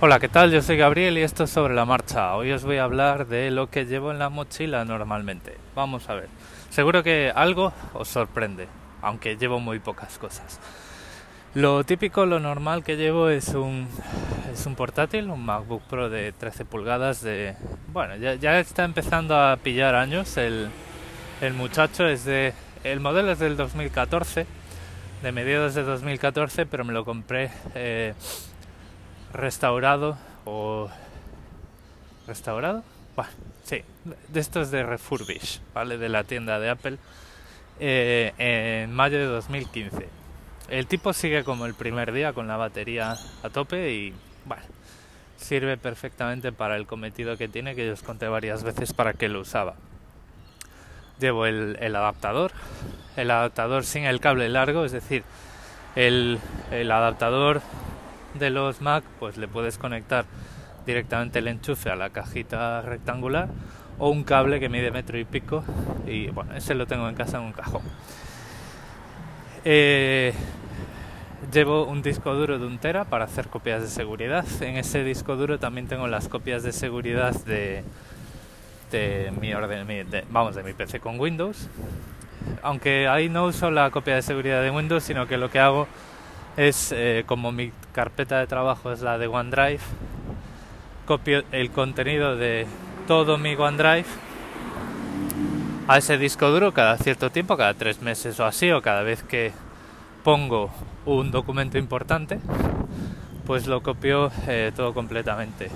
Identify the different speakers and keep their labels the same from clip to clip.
Speaker 1: Hola, ¿qué tal? Yo soy Gabriel y esto es sobre la marcha. Hoy os voy a hablar de lo que llevo en la mochila normalmente. Vamos a ver. Seguro que algo os sorprende, aunque llevo muy pocas cosas. Lo típico, lo normal que llevo es un, es un portátil, un MacBook Pro de 13 pulgadas de... Bueno, ya, está empezando a pillar años. El, el muchacho es de... El modelo es del 2014, de mediados de 2014, pero me lo compré... Eh, restaurado o restaurado. Bueno, sí de estos de refurbish vale de la tienda de Apple eh, en mayo de 2015 el tipo sigue como el primer día con la batería a tope y sirve perfectamente para el cometido que tiene que yo os conté varias veces para que lo usaba. Llevo el, adaptador el adaptador sin el cable largo es decir el adaptador de los Mac, pues le puedes conectar directamente el enchufe a la cajita rectangular o un cable que mide metro y pico y bueno, ese lo tengo en casa en un cajón. Eh, llevo un disco duro de un tera para hacer copias de seguridad. En ese disco duro también tengo las copias de seguridad de, de mi orden, vamos, de mi PC con Windows. Aunque ahí no uso la copia de seguridad de Windows, sino que lo que hago es eh, como mi carpeta de trabajo es la de OneDrive, copio el contenido de todo mi OneDrive a ese disco duro cada cierto tiempo, cada tres meses o así, o cada vez que pongo un documento importante, pues lo copio eh, todo completamente.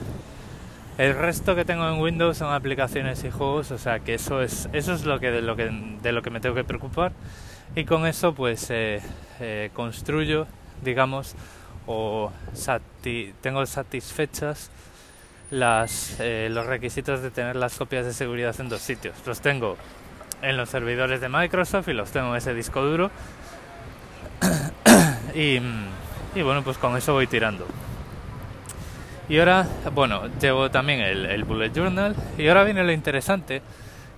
Speaker 1: El resto que tengo en Windows son aplicaciones y juegos, o sea que eso es eso es lo que de lo que de lo que me tengo que preocupar y con eso pues eh, construyo digamos, o tengo satisfechas las, eh, los requisitos de tener las copias de seguridad en dos sitios. Los tengo en los servidores de Microsoft y los tengo en ese disco duro. y, bueno, pues con eso voy tirando. Y ahora, bueno, llevo también el Bullet Journal. Y ahora viene lo interesante.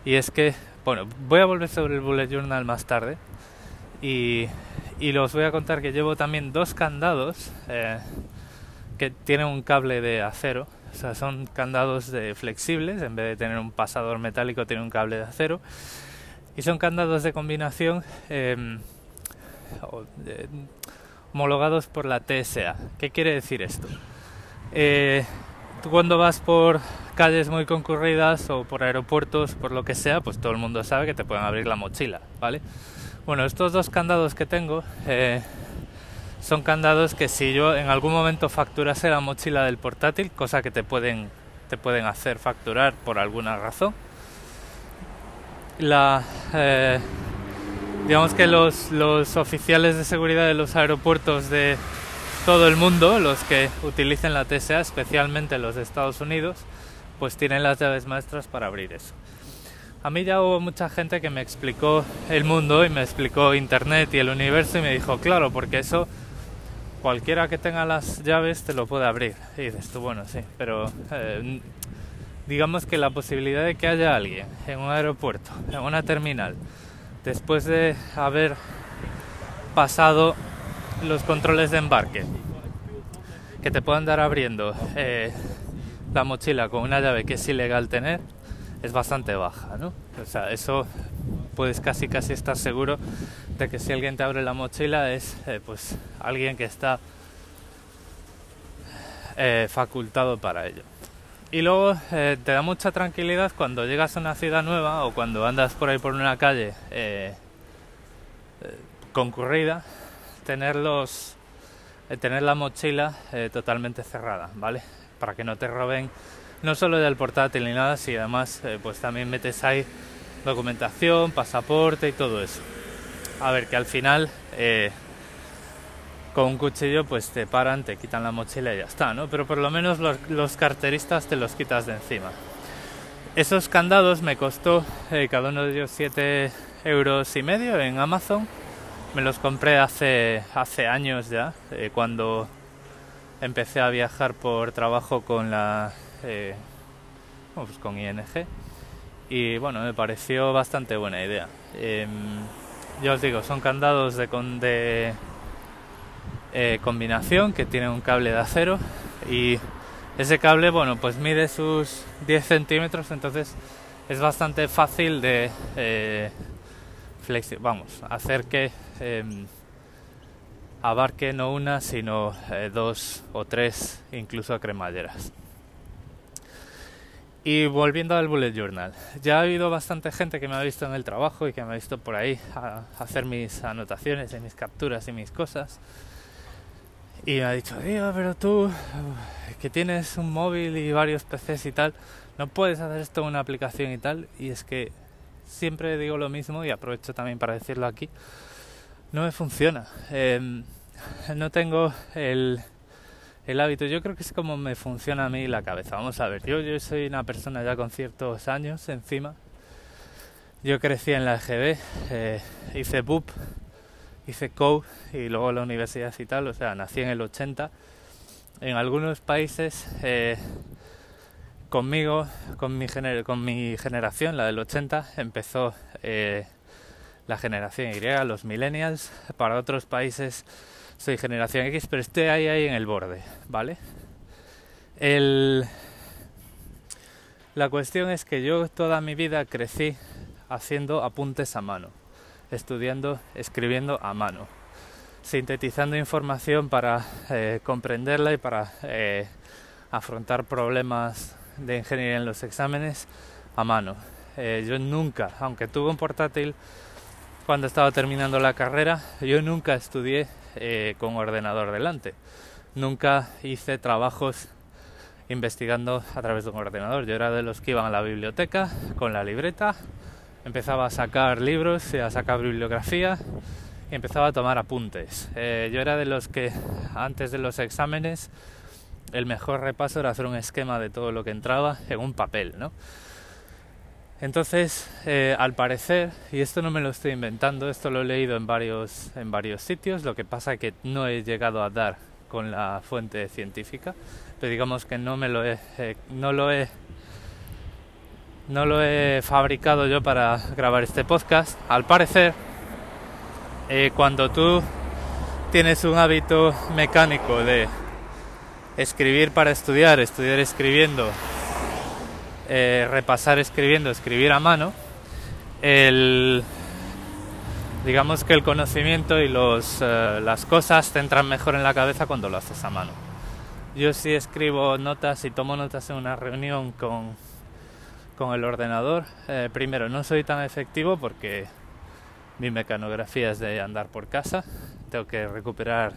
Speaker 1: Y es que, bueno, voy a volver sobre el Bullet Journal más tarde. Y, y los voy a contar que llevo también dos candados eh, que tienen un cable de acero. O sea, son candados de flexibles, en vez de tener un pasador metálico, tiene un cable de acero. Y son candados de combinación em, homologados por la TSA. ¿Qué quiere decir esto? Eh, cuando vas por calles muy concurridas o por aeropuertos, por lo que sea, pues todo el mundo sabe que te pueden abrir la mochila, ¿vale? Bueno, estos dos candados que tengo eh, son candados que si yo en algún momento facturase la mochila del portátil, cosa que te pueden, te pueden hacer facturar por alguna razón, eh, digamos que los, los oficiales de seguridad de los aeropuertos de todo el mundo, los que utilicen la TSA, especialmente los de Estados Unidos, pues tienen las llaves maestras para abrir eso. A mí ya hubo mucha gente que me explicó el mundo y me explicó Internet y el universo y me dijo, claro, porque eso cualquiera que tenga las llaves te lo puede abrir. Y dices bueno, sí, pero eh, digamos que la posibilidad de que haya alguien en un aeropuerto, en una terminal, después de haber pasado los controles de embarque, que te puedan dar abriendo eh, la mochila con una llave que es ilegal tener, es bastante baja, ¿no? O sea, eso puedes casi casi estar seguro de que si alguien te abre la mochila es eh, pues alguien que está eh, facultado para ello. Y luego eh, te da mucha tranquilidad cuando llegas a una ciudad nueva o cuando andas por ahí por una calle concurrida, tener los tener la mochila totalmente cerrada, ¿vale? Para que no te roben no solo del portátil ni nada, sino además eh, pues también metes ahí documentación, pasaporte y todo eso. A ver, que al final eh, con un cuchillo pues te paran, te quitan la mochila y ya está, ¿no? Pero por lo menos los, carteristas te los quitas de encima. Esos candados me costó eh, cada uno de ellos 7 euros y medio en Amazon. Me los compré hace, hace años ya, cuando empecé a viajar por trabajo con la eh, pues con ING y bueno, me pareció bastante buena idea. Eh, ya os digo, son candados de, eh, combinación que tienen un cable de acero y Ese cable, bueno, pues mide sus 10 centímetros, entonces es bastante fácil de eh, vamos, hacer que em, abarque no una, sino eh, dos o tres, incluso cremalleras. Y volviendo al Bullet Journal, ya ha habido bastante gente que me ha visto en el trabajo y que me ha visto por ahí a hacer mis anotaciones y mis capturas y mis cosas. Y me ha dicho, tío, pero tú que tienes un móvil y varios PCs y tal, no puedes hacer esto en una aplicación y tal. Y es que siempre digo lo mismo y aprovecho también para decirlo aquí. No me funciona. Em, no tengo el, el, hábito. Yo creo que es como me funciona a mí la cabeza. Vamos a ver, yo, soy una persona ya con ciertos años encima. Yo crecí en la EGB, eh, hice BUP hice COU y luego la universidad y tal, o sea, nací en el 80. En algunos países, eh, conmigo, con mi, con mi generación, la del 80, empezó eh, la generación Y, los millennials. Para otros países soy generación X, pero estoy ahí, ahí en el borde, ¿vale? El... La cuestión es que yo toda mi vida crecí haciendo apuntes a mano estudiando, escribiendo a mano, sintetizando información para eh, comprenderla y para eh, afrontar problemas de ingeniería en los exámenes a mano. Eh, yo nunca, aunque tuve un portátil cuando estaba terminando la carrera, yo nunca estudié con ordenador delante. Nunca hice trabajos investigando a través de un ordenador. Yo era de los que iban a la biblioteca con la libreta empezaba a sacar libros, a sacar bibliografía y empezaba a tomar apuntes. Eh, yo era de los que antes de los exámenes el mejor repaso era hacer un esquema de todo lo que entraba en un papel, ¿no? Entonces, eh, al parecer, y esto no me lo estoy inventando, esto lo he leído en varios, en varios sitios, lo que pasa que no he llegado a dar con la fuente científica, pero digamos que no me lo he, eh, no lo he no lo he fabricado yo para grabar este podcast. Al parecer, eh, cuando tú tienes un hábito mecánico de escribir para estudiar, estudiar escribiendo, eh, repasar escribiendo, escribir a mano, el, digamos que el conocimiento y los, eh, las cosas te entran mejor en la cabeza cuando lo haces a mano. Yo sí escribo notas y tomo notas en una reunión con con el ordenador. Eh, primero, no soy tan efectivo porque mi mecanografía es de andar por casa. Tengo que recuperar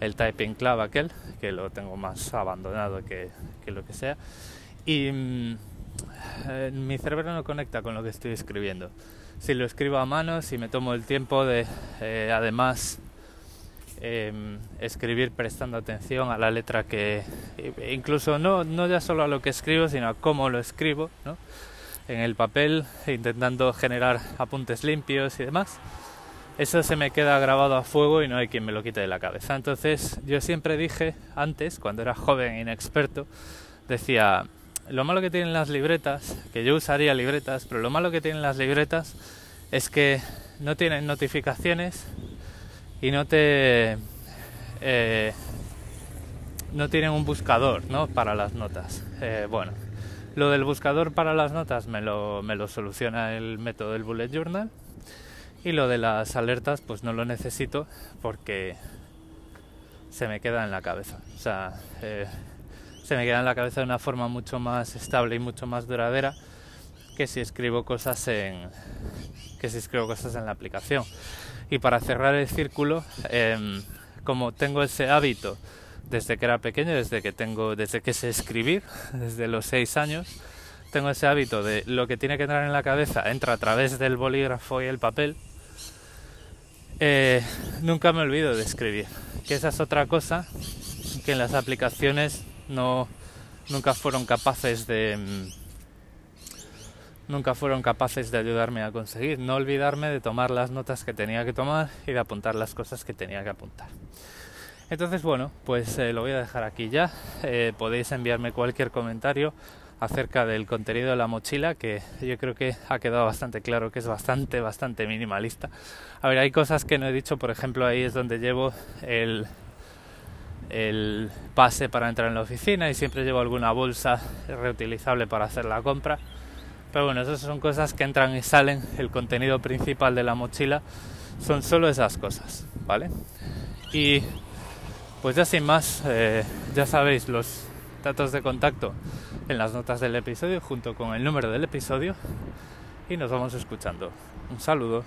Speaker 1: el typing club aquel, que lo tengo más abandonado que, lo que sea. Y mm, eh, mi cerebro no conecta con lo que estoy escribiendo. Si lo escribo a mano, si me tomo el tiempo de, eh, además, Em, escribir prestando atención a la letra que incluso no, no ya solo a lo que escribo sino a cómo lo escribo ¿no? en el papel intentando generar apuntes limpios y demás eso se me queda grabado a fuego y no hay quien me lo quite de la cabeza entonces yo siempre dije antes cuando era joven e inexperto decía lo malo que tienen las libretas que yo usaría libretas pero lo malo que tienen las libretas es que no tienen notificaciones y no te eh, no tienen un buscador ¿no? para las notas. Eh, bueno, lo del buscador para las notas me lo, me lo soluciona el método del bullet journal y lo de las alertas pues no lo necesito porque se me queda en la cabeza. O sea, eh, se me queda en la cabeza de una forma mucho más estable y mucho más duradera que si escribo cosas en que si escribo cosas en la aplicación. Y para cerrar el círculo, em, como tengo ese hábito desde que era pequeño, desde que tengo, desde que sé escribir, desde los seis años, tengo ese hábito de lo que tiene que entrar en la cabeza entra a través del bolígrafo y el papel. Eh, nunca me olvido de escribir, que esa es otra cosa que en las aplicaciones no nunca fueron capaces de em, nunca fueron capaces de ayudarme a conseguir. No olvidarme de tomar las notas que tenía que tomar y de apuntar las cosas que tenía que apuntar. Entonces, bueno, pues eh, lo voy a dejar aquí ya. Eh, podéis enviarme cualquier comentario acerca del contenido de la mochila, que yo creo que ha quedado bastante claro que es bastante, bastante minimalista. A ver, hay cosas que no he dicho, por ejemplo, ahí es donde llevo el, el pase para entrar en la oficina y siempre llevo alguna bolsa reutilizable para hacer la compra. Pero bueno, esas son cosas que entran y salen. El contenido principal de la mochila son solo esas cosas, ¿vale? Y pues ya sin más, eh, ya sabéis los datos de contacto en las notas del episodio junto con el número del episodio y nos vamos escuchando. Un saludo.